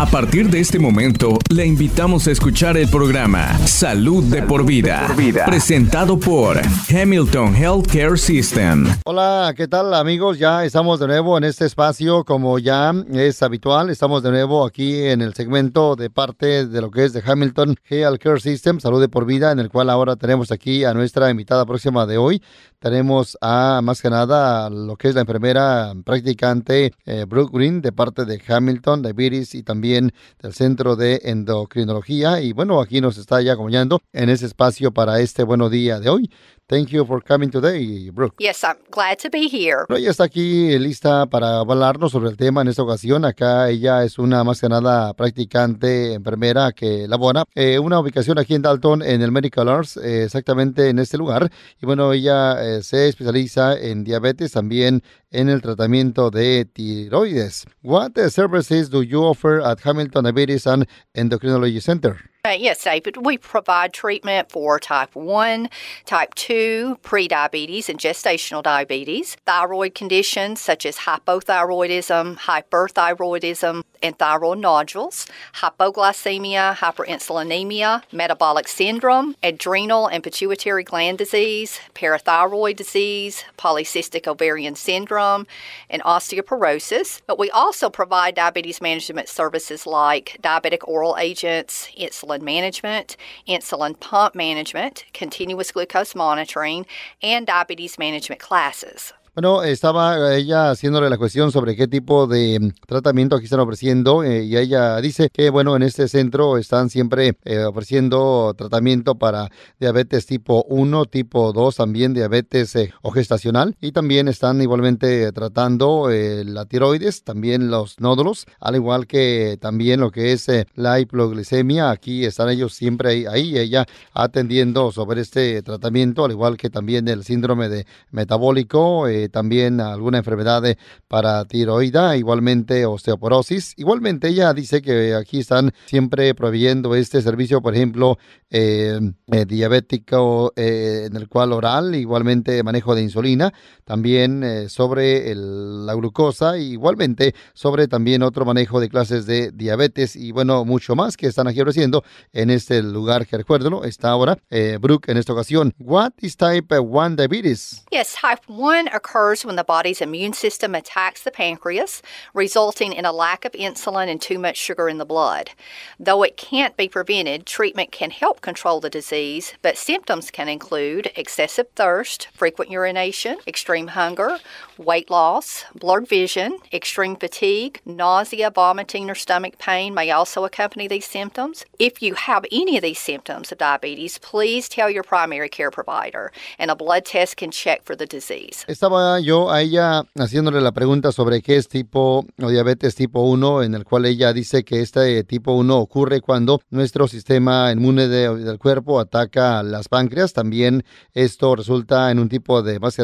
A partir de este momento, le invitamos a escuchar el programa Salud de por vida, presentado por Hamilton Healthcare System. Hola, ¿qué tal amigos? Ya estamos de nuevo en este espacio, como ya es habitual, estamos de nuevo aquí en el segmento de parte de lo que es de Hamilton Healthcare System, Salud de por vida, en el cual ahora tenemos aquí a nuestra invitada próxima de hoy. Tenemos a más que nada lo que es la enfermera practicante eh, Brooke Green de parte de Hamilton Diabetes y también del Centro de Endocrinología. Y bueno, aquí nos está ya acompañando en ese espacio para este bueno día de hoy. Thank you for coming today, Brooke. Yes, I'm glad to be here. Bueno, ella está aquí lista para hablarnos sobre el tema en esta ocasión. Acá ella es una más que nada practicante enfermera que labora eh, una ubicación aquí en Dalton en el Medical Arts, eh, exactamente en este lugar. Y bueno, ella eh, se especializa en diabetes, también en el tratamiento de tiroides. What services do you offer at Hamilton Diabetes and Endocrinology Center? Uh, yes, David. We provide treatment for type 1, type 2, prediabetes, and gestational diabetes, thyroid conditions such as hypothyroidism, hyperthyroidism, and thyroid nodules, hypoglycemia, hyperinsulinemia, metabolic syndrome, adrenal and pituitary gland disease, parathyroid disease, polycystic ovarian syndrome, and osteoporosis. But we also provide diabetes management services like diabetic oral agents, insulin management, insulin pump management, continuous glucose monitoring, and diabetes management classes. Bueno, estaba ella haciéndole la cuestión sobre qué tipo de mm, tratamiento aquí están ofreciendo eh, y ella dice que, bueno, en este centro están siempre eh, ofreciendo tratamiento para diabetes tipo 1, tipo 2, también diabetes eh, o gestacional y también están igualmente tratando la tiroides, también los nódulos, al igual que también lo que es la hipoglicemia. Aquí están ellos siempre ahí, ahí, ella atendiendo sobre este tratamiento, al igual que también el síndrome de metabólico también alguna enfermedad para tiroida, igualmente osteoporosis. Igualmente ella dice que aquí están siempre proveyendo este servicio, por ejemplo, eh, eh, diabético eh, en el cual oral, igualmente manejo de insulina, también sobre la glucosa, igualmente sobre también otro manejo de clases de diabetes y bueno, mucho más que están aquí ofreciendo en este lugar que recuerdo, está ahora Brooke en esta ocasión. What is type 1 diabetes? Yes, type 1 occurs when the body's immune system attacks the pancreas, resulting in a lack of insulin and too much sugar in the blood. Though it can't be prevented, treatment can help control the disease, but symptoms can include excessive thirst, frequent urination, extreme hunger, weight loss, blurred vision, extreme fatigue, nausea, vomiting, or stomach pain may also accompany these symptoms. If you have any of these symptoms of diabetes, please tell your primary care provider, and a blood test can check for the disease. Estaba yo a ella haciéndole la pregunta sobre qué es tipo o diabetes tipo 1, en el cual ella dice que este tipo 1 ocurre cuando nuestro sistema inmune del cuerpo ataca las páncreas. También esto resulta en un tipo de más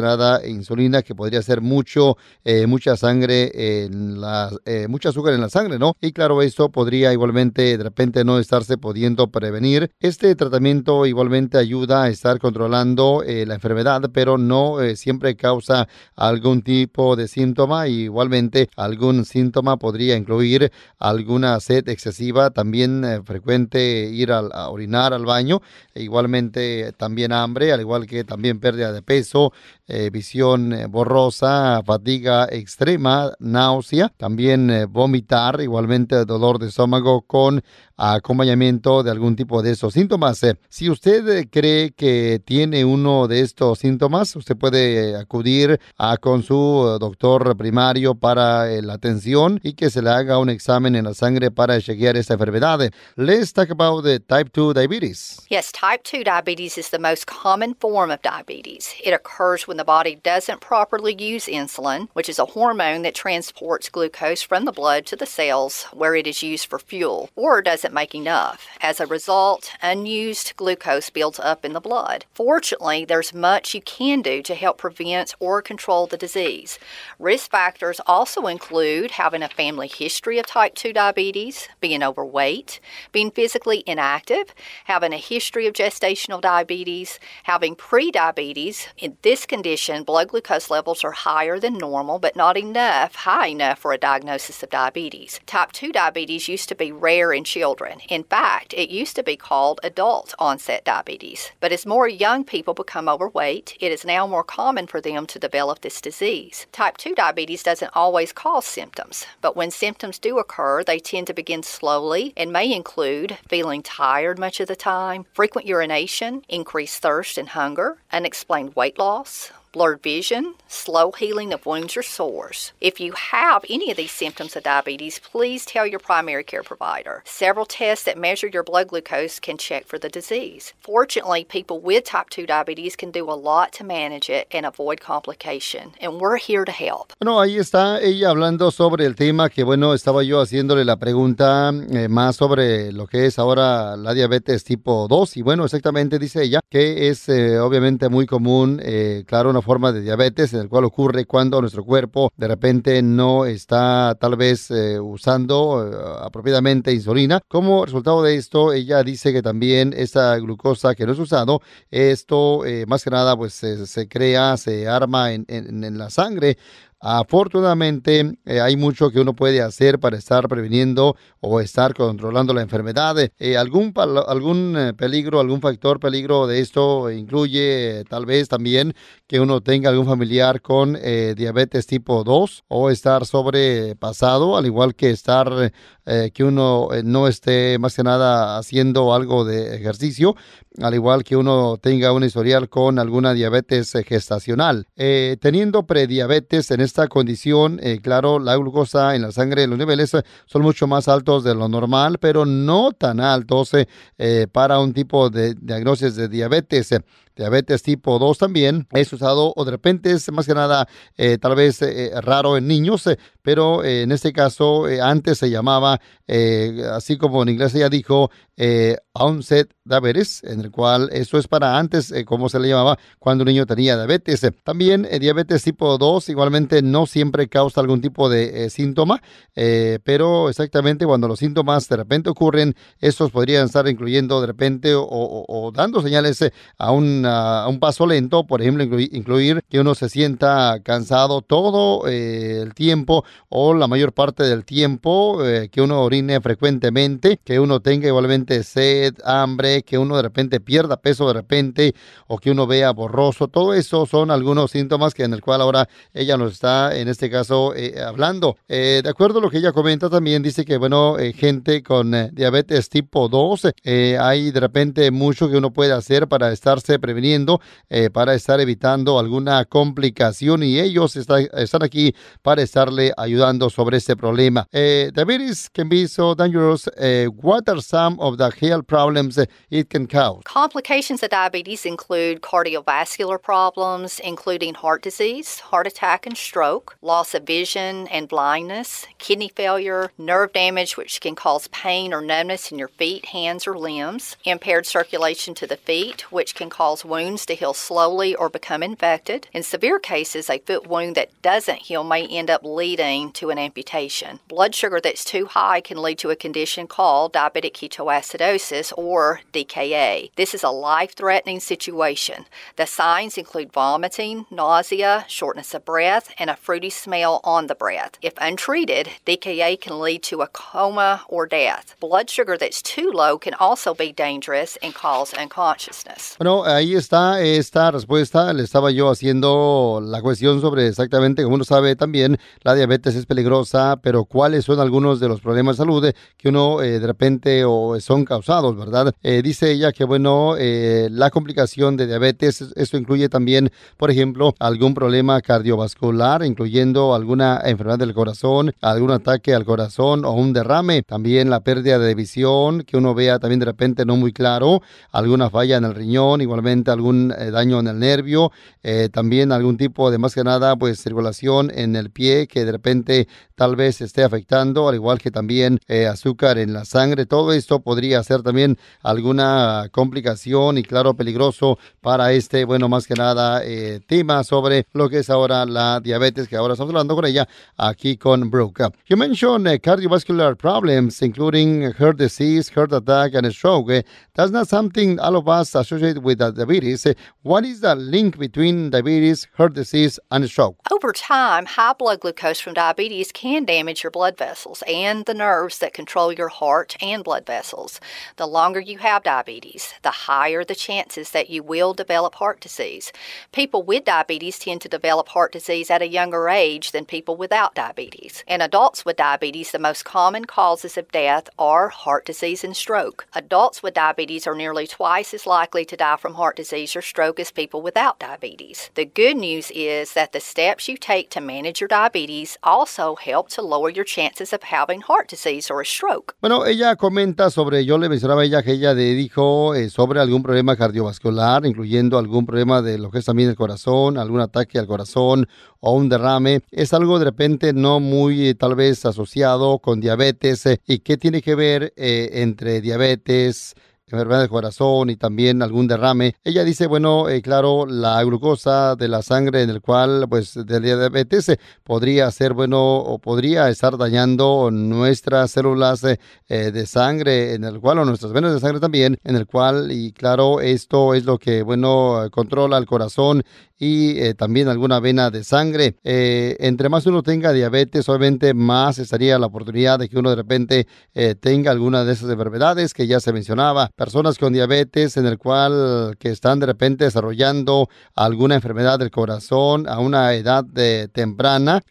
insulina que podría ser mucho, eh, mucha sangre, en la, eh, mucha azúcar en la sangre, ¿no? Y claro, esto podría igualmente de repente no estarse pudiendo prevenir. Este tratamiento igualmente ayuda a estar controlando eh, la enfermedad, pero no siempre causa algún tipo de síntoma. Igualmente, algún síntoma podría incluir alguna sed excesiva, también frecuente ir a orinar al baño, e igualmente también hambre, al igual que también pérdida de peso, visión borrosa, fatiga extrema, náusea, también eh, vomitar, igualmente dolor de estómago con acompañamiento de algún tipo de estos síntomas. Eh, si usted eh, cree que tiene uno de estos síntomas, usted puede acudir a, con su doctor primario para la atención y que se le haga un examen en la sangre para chequear esta enfermedad. Let's talk about the type 2 diabetes. Yes, type 2 diabetes is the most common form of diabetes. It occurs when the body doesn't properly use insulin, which is a hormone that transports glucose from the blood to the cells where it is used for fuel, or doesn't make enough. As a result, unused glucose builds up in the blood. Fortunately, there's much you can do to help prevent or control the disease. Risk factors also include having a family history of type 2 diabetes, being overweight, being physically inactive, having a history of gestational diabetes, having prediabetes. In this condition, blood glucose levels are higher than normal, but not enough, high enough for a diagnosis of diabetes. Type 2 diabetes used to be rare in children. In fact, it used to be called adult onset diabetes. But as more young people become overweight, it is now more common for them to develop this disease. Type 2 diabetes doesn't always cause symptoms, but when symptoms do occur, they tend to begin slowly and may include feeling tired much of the time, frequent urination, increased thirst and hunger, unexplained weight loss, blurred vision, slow healing of wounds or sores. If you have any of these symptoms of diabetes, please tell your primary care provider. Several tests that measure your blood glucose can check for the disease. Fortunately, people with type 2 diabetes can do a lot to manage it and avoid complication, and we're here to help. Bueno, ahí está ella hablando sobre el tema que, bueno, estaba yo haciéndole la pregunta eh, más sobre lo que es ahora la diabetes tipo 2, y bueno, exactamente dice ella que es eh, obviamente muy común, eh, claro, una forma de diabetes en el cual ocurre cuando nuestro cuerpo de repente no está tal vez eh, usando eh, apropiadamente insulina. Como resultado de esto, ella dice que también esa glucosa que no es usado, esto eh, más que nada pues se crea, se arma en, en, en la sangre Afortunadamente, eh, hay mucho que uno puede hacer para estar previniendo o estar controlando la enfermedad. Eh, algún algún eh, peligro, algún factor peligro de esto incluye tal vez también que uno tenga algún familiar con diabetes tipo 2 o estar sobrepasado, al igual que estar que uno no esté más que nada haciendo algo de ejercicio, al igual que uno tenga un historial con alguna diabetes gestacional. teniendo prediabetes en esta condición, eh, claro, la glucosa en la sangre, los niveles eh, son mucho más altos de lo normal, pero no tan altos eh, para un tipo de diagnóstico de diabetes diabetes tipo 2 también es usado o de repente es más que nada tal vez raro en niños, pero en este caso antes se llamaba, así como en inglés ella dijo, onset diabetes, en el cual eso es para antes, como se le llamaba, cuando un niño tenía diabetes. También diabetes tipo 2 igualmente no siempre causa algún tipo de eh, síntoma, eh, pero exactamente cuando los síntomas de repente ocurren, estos podrían estar incluyendo de repente o, dando señales eh, a, un, a, un paso lento, por ejemplo, incluir, que uno se sienta cansado todo el tiempo o la mayor parte del tiempo, que uno orine frecuentemente, que uno tenga igualmente sed, hambre, que uno de repente pierda peso de repente o que uno vea borroso, todo eso son algunos síntomas que en el cual ahora ella nos está en este caso eh, hablando. Eh, de acuerdo a lo que ella comenta también, dice que, bueno, eh, gente con diabetes tipo 2, hay de repente mucho que uno puede hacer para estarse previniendo, para estar evitando alguna complicación y ellos están aquí para estarle ayudando sobre este problema. diabetes can be so dangerous. what are some of the health problems it can cause? Complications of diabetes include cardiovascular problems, including heart disease, heart attack, and stroke loss of vision and blindness, kidney failure, nerve damage, which can cause pain or numbness in your feet, hands, or limbs, impaired circulation to the feet, which can cause wounds to heal slowly or become infected. In severe cases, a foot wound that doesn't heal may end up leading to an amputation. Blood sugar that's too high can lead to a condition called diabetic ketoacidosis or DKA. This is a life threatening situation. The signs include vomiting, nausea, shortness of breath, and a fruity smell on the breath. If untreated, DKA can lead to a coma or death. Blood sugar that's too low can also be dangerous and cause unconsciousness. Bueno, ahí está esta respuesta. Le estaba yo haciendo la cuestión sobre exactamente, como uno sabe también, la diabetes es peligrosa, pero cuáles son algunos de los problemas de salud que uno eh, de repente o son causados, ¿verdad? Eh, dice ella que, bueno, eh, la complicación de diabetes, esto incluye también, por ejemplo, algún problema cardiovascular, incluyendo alguna enfermedad del corazón, algún ataque al corazón o un derrame. También la pérdida de visión, que uno vea también de repente no muy claro, alguna falla en el riñón, igualmente algún eh, daño en el nervio, también algún tipo de más que nada pues circulación en el pie que de repente tal vez esté afectando, al igual que también azúcar en la sangre. Todo esto podría ser también alguna complicación y claro peligroso para este, bueno, más que nada tema sobre lo que es ahora la diabetes que ahora estamos hablando con ella aquí con Brooke. You mentioned uh, cardiovascular problems, including heart disease, heart attack, and stroke. Uh, that's not something all of us associate with uh, diabetes. What is the link between diabetes, heart disease, and stroke? Over time, high blood glucose from diabetes can damage your blood vessels and the nerves that control your heart and blood vessels. The longer you have diabetes, the higher the chances that you will develop heart disease. People with diabetes tend to develop heart disease at a younger age than people without diabetes. In adults with diabetes, the most common causes of death are heart disease and stroke. Adults with diabetes are nearly twice as likely to die from heart disease or stroke as people without diabetes. The good news is that the steps you take to manage your diabetes also help to lower your chances of having heart disease or a stroke. Bueno, ella comenta sobre, yo le mencionaba a ella que ella dijo eh, sobre algún problema cardiovascular, incluyendo algún problema de lo que es también el corazón, algún ataque al corazón o un derrame. Es algo de repente no muy eh, tal vez asociado con diabetes. Eh, ¿Y qué tiene que ver entre diabetes? Enfermedad del corazón y también algún derrame. Ella dice, bueno, eh, claro, la glucosa de la sangre en el cual, pues, de diabetes podría ser, bueno, o podría estar dañando nuestras células eh, eh, de sangre, en el cual, o nuestras venas de sangre también, en el cual, y claro, esto es lo que, bueno, controla el corazón y también alguna vena de sangre. Entre más uno tenga diabetes, obviamente más estaría la oportunidad de que uno de repente tenga alguna de esas enfermedades que ya se mencionaba. Personas con diabetes en el cual que están de repente desarrollando alguna enfermedad del corazón a una edad de temprana,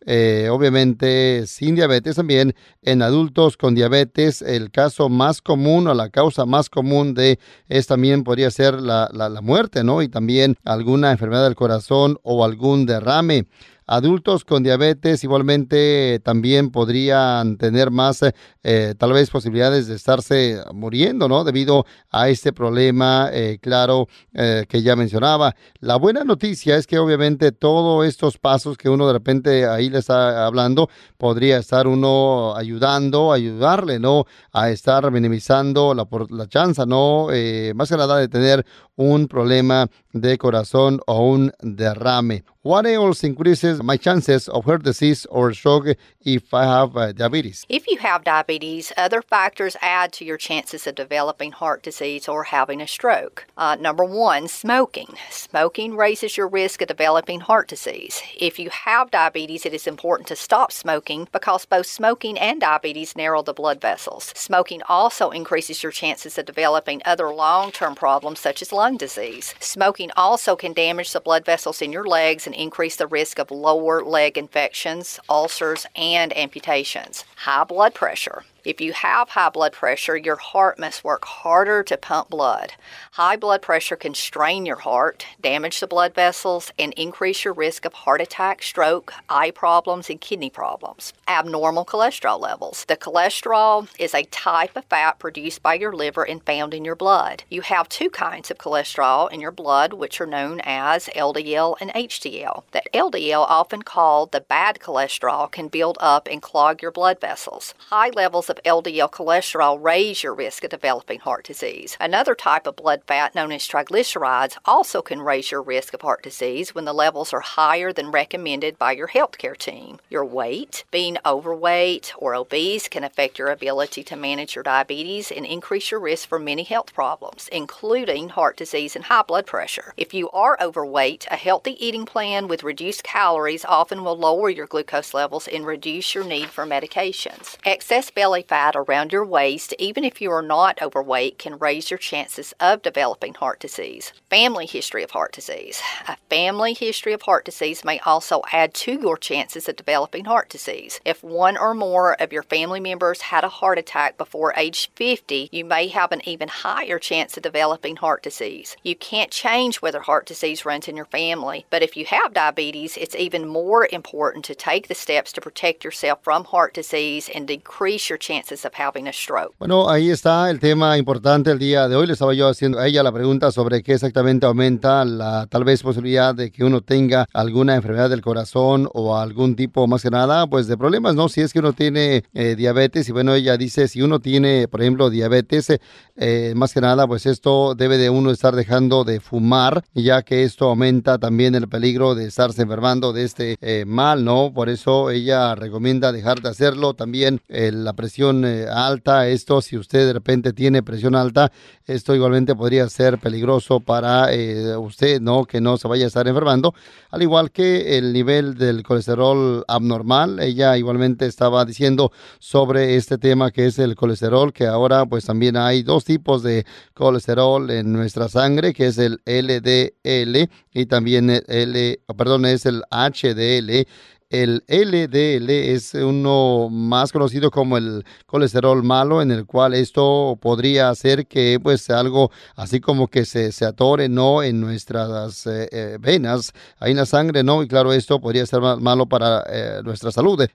obviamente sin diabetes también en adultos con diabetes el caso más común o la causa más común de es también podría ser la, la, la muerte, ¿no? Y también alguna enfermedad del corazón o algún derrame. Adultos con diabetes igualmente también podrían tener más eh, tal vez posibilidades de estarse muriendo, ¿no? Debido a este problema, eh, claro, eh, que ya mencionaba. La buena noticia es que obviamente todos estos pasos que uno de repente ahí le está hablando, podría estar uno ayudando, ayudarle, ¿no? A estar minimizando la, la chance, ¿no? más que nada de tener un problema de corazón o un derrame. What else increases my chances of heart disease or stroke if I have uh, diabetes? If you have diabetes, other factors add to your chances of developing heart disease or having a stroke. Uh, number one, smoking. Smoking raises your risk of developing heart disease. If you have diabetes, it is important to stop smoking because both smoking and diabetes narrow the blood vessels. Smoking also increases your chances of developing other long term problems such as lung disease. Smoking also can damage the blood vessels in your legs and increase the risk of lower leg infections, ulcers, and amputations. High blood pressure. If you have high blood pressure, your heart must work harder to pump blood. High blood pressure can strain your heart, damage the blood vessels, and increase your risk of heart attack, stroke, eye problems, and kidney problems. Abnormal cholesterol levels. The cholesterol is a type of fat produced by your liver and found in your blood. You have two kinds of cholesterol in your blood, which are known as LDL and HDL. The LDL, often called the bad cholesterol, can build up and clog your blood vessels. High levels of LDL cholesterol raise your risk of developing heart disease. Another type of blood fat, known as triglycerides, also can raise your risk of heart disease when the levels are higher than recommended by your healthcare team. Your weight, being overweight or obese, can affect your ability to manage your diabetes and increase your risk for many health problems, including heart disease and high blood pressure. If you are overweight, a healthy eating plan with reduced calories often will lower your glucose levels and reduce your need for medications. Excess belly fat around your waist, even if you are not overweight, can raise your chances of developing heart disease. Family history of heart disease. A family history of heart disease may also add to your chances of developing heart disease. If one or more of your family members had a heart attack before age 50, you may have an even higher chance of developing heart disease. You can't change whether heart disease runs in your family, but if you have diabetes, it's even more important to take the steps to protect yourself from heart disease and decrease your chances of having a stroke. Bueno, ahí está el tema importante el día de hoy. Le estaba yo haciendo a ella la pregunta sobre qué exactamente aumenta la tal vez posibilidad de que uno tenga alguna enfermedad del corazón o algún tipo más que nada, pues de problemas, ¿no? Si es que uno tiene eh, diabetes y bueno, ella dice, si uno tiene, por ejemplo, diabetes, eh, más que nada, pues esto debe de uno estar dejando de fumar, ya que esto aumenta también el peligro de estarse enfermando de este eh, mal, ¿no? Por eso ella recomienda dejar de hacerlo. También la presión presión eh, alta. Esto, si usted de repente tiene presión alta, esto igualmente podría ser peligroso para eh, usted, ¿no? Que no se vaya a estar enfermando. Al igual que el nivel del colesterol abnormal. Ella igualmente estaba diciendo sobre este tema que es el colesterol, que ahora pues también hay dos tipos de colesterol en nuestra sangre, que es el LDL y también el perdón, es el HDL el LDL es uno más conocido como el colesterol malo, en el cual esto podría hacer que pues algo así como que se, se atore no en nuestras eh, eh, venas, ahí en la sangre, ¿no? Y claro, esto podría ser malo para eh, nuestra salud.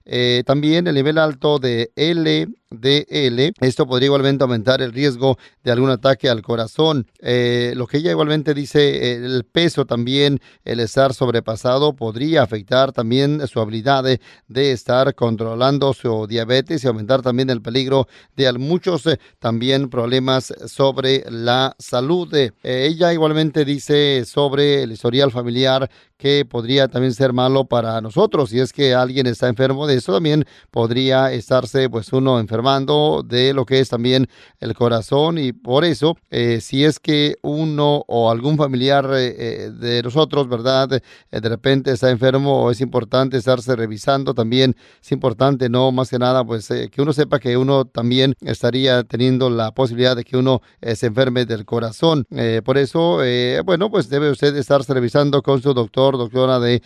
también el nivel alto de L DL. Esto podría igualmente aumentar el riesgo de algún ataque al corazón. Eh, lo que ella igualmente dice, el peso también, el estar sobrepasado podría afectar también su habilidad de, estar controlando su diabetes y aumentar también el peligro de muchos eh, también problemas sobre la salud. Eh, ella igualmente dice sobre el historial familiar que podría también ser malo para nosotros. Si es que alguien está enfermo de eso, también podría estarse pues uno de lo que es también el corazón y por eso eh, si es que uno o algún familiar eh, eh, de nosotros, ¿verdad? de repente está enfermo, es importante estarse revisando también. Es importante, no más que nada, pues que uno sepa que uno también estaría teniendo la posibilidad de que uno se enferme del corazón. por eso, bueno, pues debe usted estarse revisando con su doctor doctora de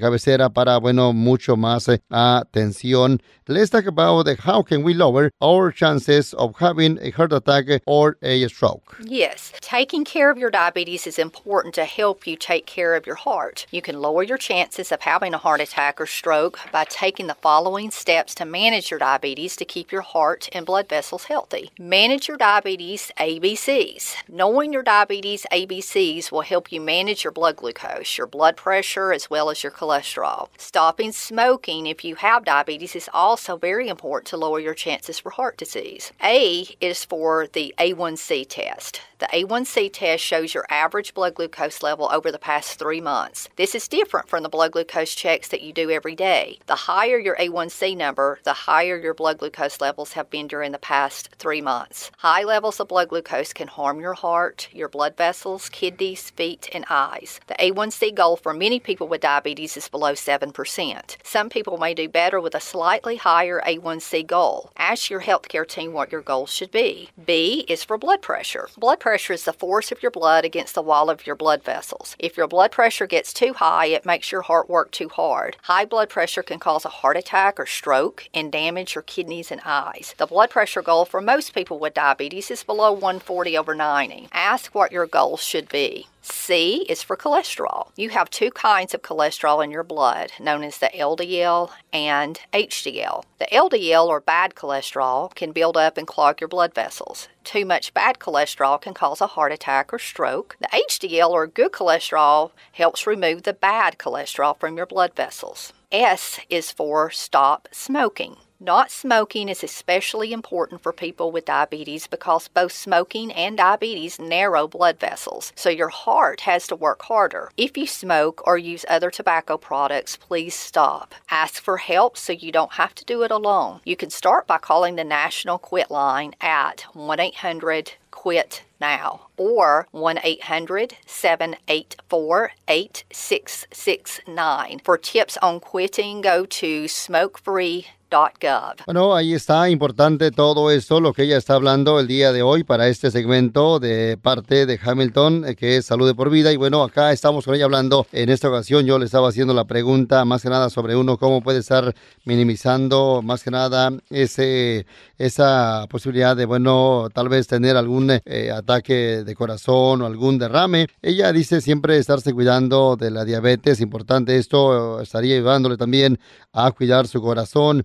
cabecera para, bueno, mucho más atención. Talk about the, how can we lower our chances of having a heart attack or a stroke. Yes, taking care of your diabetes is important to help you take care of your heart. You can lower your chances of having a heart attack or stroke by taking the following steps to manage your diabetes to keep your heart and blood vessels healthy. Manage your diabetes ABCs. Knowing your diabetes ABCs will help you manage your blood glucose, your blood pressure, as well as your cholesterol. Stopping smoking if you have diabetes is also very important to lower your chances for heart disease. A is for the A1C test. The A1C test shows your average blood glucose level over the past three months. This is different from the blood glucose checks that you do every day. The higher your A1C number, the higher your blood glucose levels have been during the past three months. High levels of blood glucose can harm your heart, your blood vessels, kidneys, feet, and eyes. The A1C goal for many people with diabetes is below 7%. Some people may do better with a slightly higher A1C goal. Ask your healthcare team what your goals should be. B is for blood pressure. Blood pressure is the force of your blood against the wall of your blood vessels. If your blood pressure gets too high, it makes your heart work too hard. High blood pressure can cause a heart attack or stroke and damage your kidneys and eyes. The blood pressure goal for most people with diabetes is below 140 over 90. Ask what your goal should be. C is for cholesterol. You have two kinds of cholesterol in your blood, known as the LDL and HDL. The LDL or bad cholesterol can build up and clog your blood vessels. Too much bad cholesterol can cause a heart attack or stroke. The HDL or good cholesterol helps remove the bad cholesterol from your blood vessels. S is for stop smoking. Not smoking is especially important for people with diabetes because both smoking and diabetes narrow blood vessels, so your heart has to work harder. If you smoke or use other tobacco products, please stop. Ask for help so you don't have to do it alone. You can start by calling the National Quit line at 1 800 QUIT now or 1 800 784 8669. For tips on quitting, go to smokefree.com Bueno, ahí está, importante todo esto, lo que ella está hablando el día de hoy para este segmento de parte de Hamilton, eh, que es Salud de por Vida. Y bueno, acá estamos con ella hablando. En esta ocasión yo le estaba haciendo la pregunta más que nada sobre uno, cómo puede estar minimizando más que nada ese, esa posibilidad de, bueno, tal vez tener algún eh, ataque de corazón o algún derrame. Ella dice siempre estarse cuidando de la diabetes, importante esto, estaría ayudándole también a cuidar su corazón.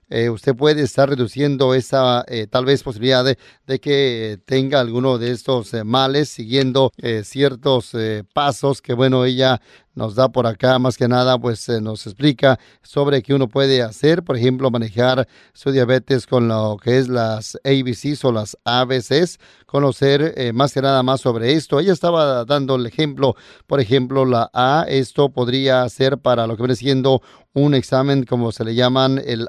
Eh, usted puede estar reduciendo esa eh, tal vez posibilidad de, que tenga alguno de estos eh, males siguiendo ciertos pasos que bueno ella nos da por acá más que nada, pues nos explica sobre qué uno puede hacer, por ejemplo, manejar su diabetes con lo que es las ABCs o las ABCs, conocer más que nada más sobre esto. Ella estaba dando el ejemplo, por ejemplo, la A, esto podría ser para lo que viene siendo un examen como se le llaman el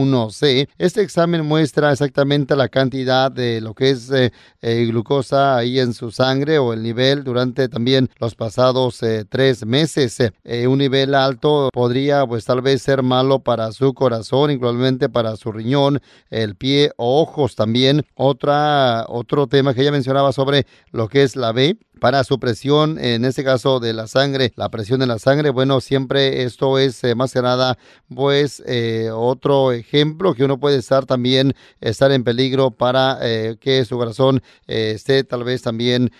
A1C. Este examen muestra exactamente la cantidad de lo que es eh, eh, glucosa ahí en su sangre o el nivel durante también los pasados eh, tres meses. un nivel alto podría pues tal vez ser malo para su corazón, igualmente para su riñón, el pie o ojos también. Otra, otro tema que ella mencionaba sobre lo que es la B para su presión, en este caso de la sangre, la presión de la sangre, bueno, siempre esto es eh, más que nada, pues eh, otro ejemplo que uno puede estar también, estar en peligro para eh, que su corazón esté tal vez también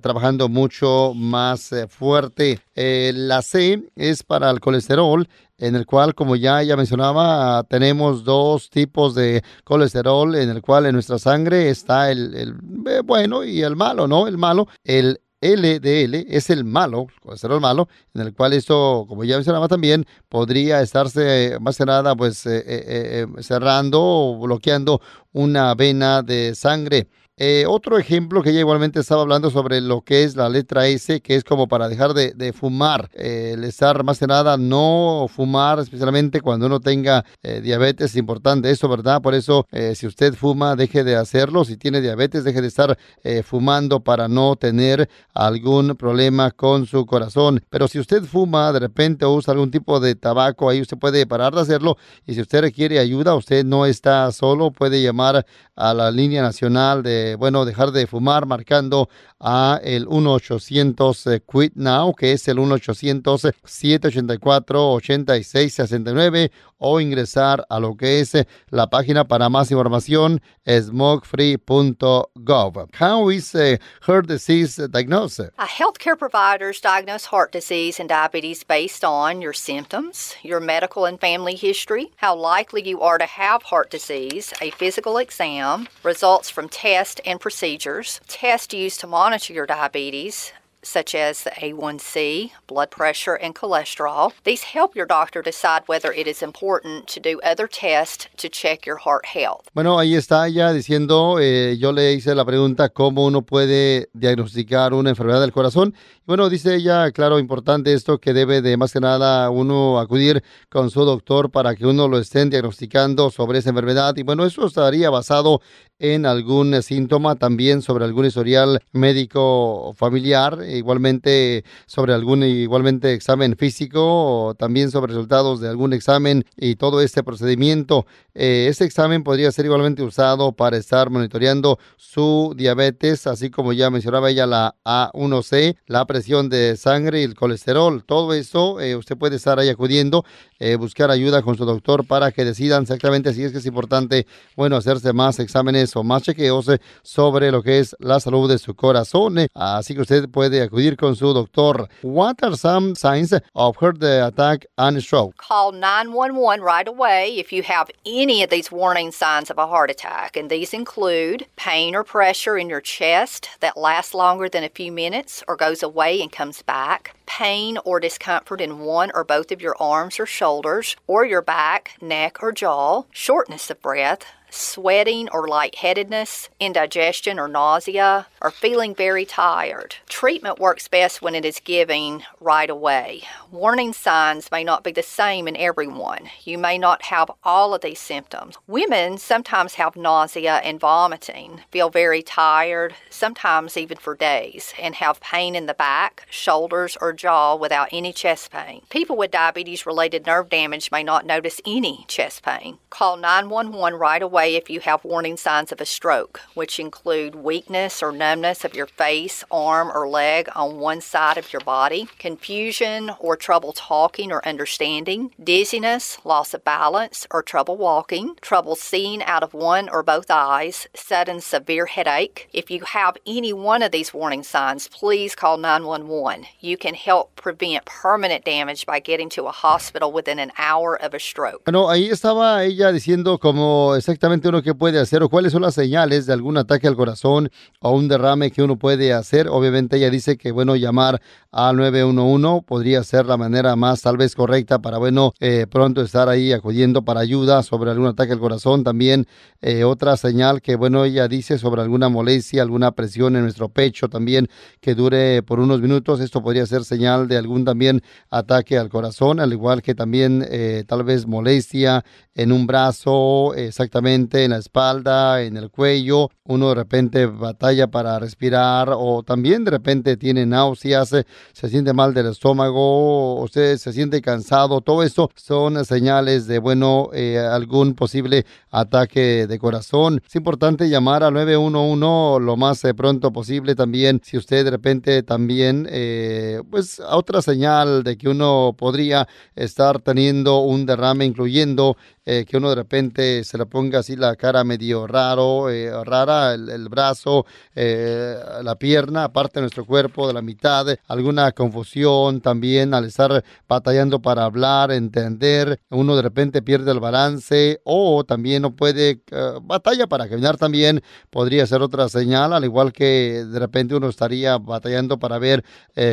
trabajando mucho más fuerte. la C es para el colesterol en el cual, como ya ya mencionaba, tenemos dos tipos de colesterol, en el cual en nuestra sangre está el, el eh, bueno y el malo, ¿no? El malo, el LDL es el malo, colesterol malo, en el cual esto, como ya mencionaba también, podría estarse más que nada pues eh, eh, cerrando o bloqueando una vena de sangre. Eh, otro ejemplo que ella igualmente estaba hablando sobre lo que es la letra S, que es como para dejar de, fumar. Eh, estar más que nada no fumar, especialmente cuando uno tenga eh, diabetes, es importante eso, ¿verdad? Por eso, si usted fuma, deje de hacerlo. Si tiene diabetes, deje de estar fumando para no tener algún problema con su corazón. Pero si usted fuma de repente o usa algún tipo de tabaco, ahí usted puede parar de hacerlo. Y si usted requiere ayuda, usted no está solo, puede llamar a la línea nacional de bueno, dejar de fumar marcando a el 1-800 eh, Quit Now, que es el 1-800-784-8669 o ingresar a lo que es eh, la página para más información, smogefree.gov. How is uh, heart disease diagnosed? A healthcare providers diagnose heart disease and diabetes based on your symptoms, your medical and family history, how likely you are to have heart disease, a physical exam, results from tests and procedures, tests used to monitor your diabetes, such as the A1C, blood pressure, and cholesterol. These help your doctor decide whether it is important to do other tests to check your heart health. Bueno, ahí está ya diciendo, eh, yo le hice la pregunta cómo uno puede diagnosticar una enfermedad del corazón. Bueno, dice ella, claro, importante esto que debe de más que nada uno acudir con su doctor para que uno lo estén diagnosticando sobre esa enfermedad. Y bueno, eso estaría basado en algún síntoma, también sobre algún historial médico familiar, igualmente sobre algún igualmente examen físico, o también sobre resultados de algún examen y todo este procedimiento. Eh, este examen podría ser igualmente usado para estar monitoreando su diabetes, así como ya mencionaba ella la A1C, la presión de sangre y el colesterol. Todo eso eh, usted puede estar ahí acudiendo, eh, buscar ayuda con su doctor para que decidan exactamente si es que es importante, bueno, hacerse más exámenes o más chequeos sobre lo que es la salud de su corazón. Así que usted puede acudir con su doctor. What are some signs of heart attack and stroke? Call 911 right away if you have any of these warning signs of a heart attack. And these include pain or pressure in your chest that lasts longer than a few minutes or goes away and comes back. Pain or discomfort in one or both of your arms or shoulders or your back, neck, or jaw. Shortness of breath sweating or lightheadedness, indigestion or nausea, or feeling very tired. Treatment works best when it is given right away. Warning signs may not be the same in everyone. You may not have all of these symptoms. Women sometimes have nausea and vomiting, feel very tired, sometimes even for days, and have pain in the back, shoulders, or jaw without any chest pain. People with diabetes related nerve damage may not notice any chest pain. Call 911 right away if you have warning signs of a stroke, which include weakness or numbness of your face, arm, or leg on one side of your body, confusion or trouble talking or understanding, dizziness, loss of balance or trouble walking, trouble seeing out of one or both eyes, sudden severe headache. If you have any one of these warning signs, please call 911. You can help prevent permanent damage by getting to a hospital within an hour of a stroke. Ah, bueno, ahí estaba ella diciendo como exactamente exactamente uno que puede hacer o cuáles son las señales de algún ataque al corazón o un derrame que uno puede hacer. Obviamente ella dice que, bueno, llamar al 911 podría ser la manera más tal vez correcta para, bueno, eh, pronto estar ahí acudiendo para ayuda sobre algún ataque al corazón. También eh, otra señal que, bueno, ella dice sobre alguna molestia, alguna presión en nuestro pecho también que dure por unos minutos. Esto podría ser señal de algún también ataque al corazón, al igual que también eh, tal vez molestia en un brazo, exactamente en la espalda, en el cuello. Uno de repente batalla para respirar o también de repente tiene náuseas, se siente mal del estómago, usted se siente cansado. Todo esto son señales de, bueno, eh, algún posible ataque de corazón. Es importante llamar al 911 lo más eh, pronto posible también. Si usted de repente también, eh, pues, otra señal de que uno podría estar teniendo un derrame, incluyendo eh, que uno de repente se le ponga así la cara medio raro, eh, rara, el, brazo, eh, la pierna, aparte de nuestro cuerpo, de la mitad, alguna confusión también al estar batallando para hablar, entender, uno de repente pierde el balance o también no puede, batalla para caminar también, podría ser otra señal, al igual que de repente uno estaría batallando para ver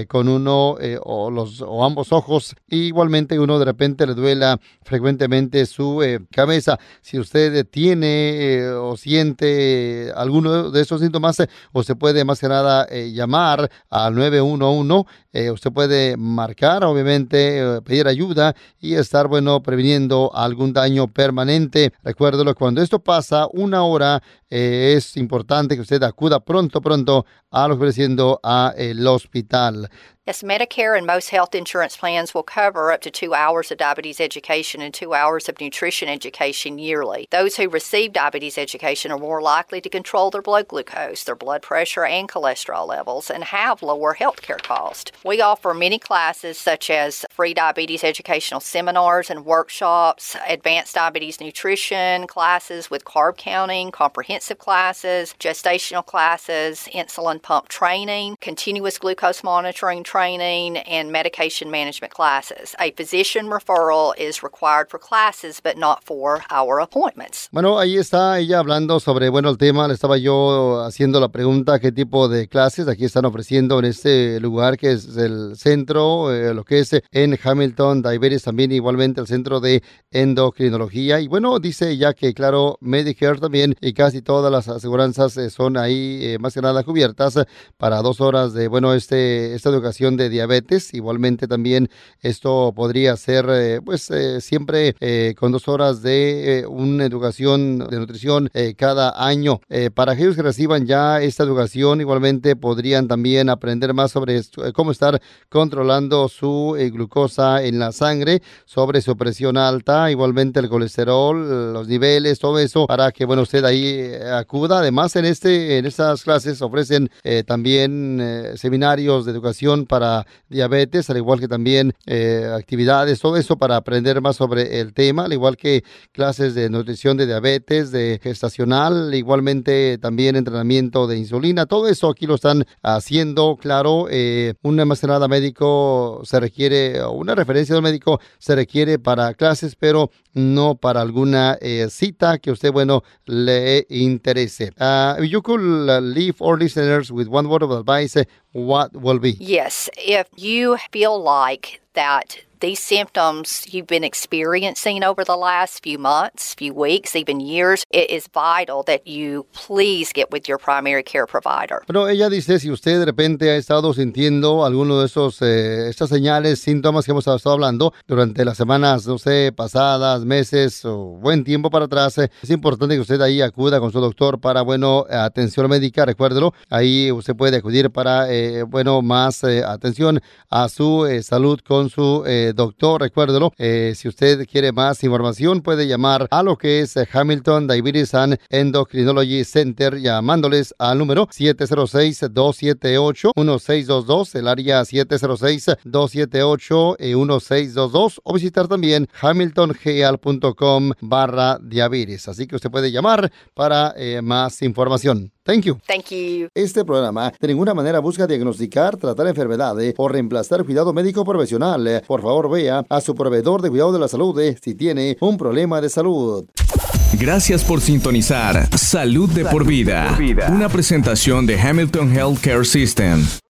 con uno o, los, o ambos ojos, igualmente uno de repente le duela frecuentemente su eh, cabeza. Si usted tiene eh, o siente alguno de esos síntomas, eh, o se puede más que nada llamar al 911. usted puede marcar, obviamente, pedir ayuda y estar, bueno, previniendo algún daño permanente. Recuérdelo, cuando esto pasa, una hora es importante que usted acuda pronto, pronto a lo ofreciendo a el hospital. Yes, Medicare and most health insurance plans will cover up to two hours of diabetes education and two hours of nutrition education yearly. Those who receive diabetes education are more likely to control their blood glucose, their blood pressure, and cholesterol levels and have lower healthcare costs. We offer many classes such as free diabetes educational seminars and workshops, advanced diabetes nutrition classes with carb counting, comprehensive classes, gestational classes, insulin pump training, continuous glucose monitoring training and medication management classes. A physician referral is required for classes, but not for our appointments. Bueno, ahí está ella hablando sobre, bueno, el tema. Le estaba yo haciendo la pregunta qué tipo de clases aquí están ofreciendo en este lugar que es el centro, eh, lo que es en Hamilton, Diabetes, también igualmente el centro de endocrinología. Y bueno, dice ella que, claro, Medicare también y casi todas las aseguranzas eh, son ahí eh, más que nada cubiertas para dos horas de, bueno, este, esta educación de diabetes. Igualmente también esto podría ser eh, pues eh, siempre eh, con dos horas de una educación de nutrición cada año. para aquellos que reciban ya esta educación igualmente podrían también aprender más sobre cómo estar controlando su glucosa en la sangre, sobre su presión alta, igualmente el colesterol, los niveles, todo eso para que bueno usted ahí acuda. Además en este en estas clases ofrecen también seminarios de educación para diabetes, al igual que también eh, actividades, todo eso para aprender más sobre el tema, al igual que clases de nutrición de diabetes, de gestacional, igualmente también entrenamiento de insulina, todo eso aquí lo están haciendo, claro, eh, un más médico se requiere, una referencia del médico se requiere para clases, pero no para alguna eh, cita que usted, bueno, le interese. Uh, you could leave our listeners with one word of advice. What will be? Yes, if you feel like that these symptoms you've been experiencing over the last few months, few weeks, even years, it is vital that you please get with your primary care provider. Pero ella dice si usted de repente ha estado sintiendo alguno de esos eh, estas señales, síntomas que hemos estado hablando durante las semanas, no sé, pasadas, meses o buen tiempo para atrás, eh, es importante que usted ahí acuda con su doctor para bueno atención médica, recuérdelo, ahí usted puede acudir para eh, bueno más eh, atención a su eh, salud con su eh, doctor, recuérdelo. Eh, si usted quiere más información, puede llamar a lo que es Hamilton Diabetes and Endocrinology Center llamándoles al número 706-278-1622, el área 706-278-1622 o visitar también hamiltongeal.com barra diabetes. Así que usted puede llamar para eh, más información. Thank you. Thank you. Este programa de ninguna manera busca diagnosticar, tratar enfermedades o reemplazar cuidado médico profesional. Por favor, vea a su proveedor de cuidado de la salud si tiene un problema de salud. Gracias por sintonizar Salud de por vida, una presentación de Hamilton Healthcare System.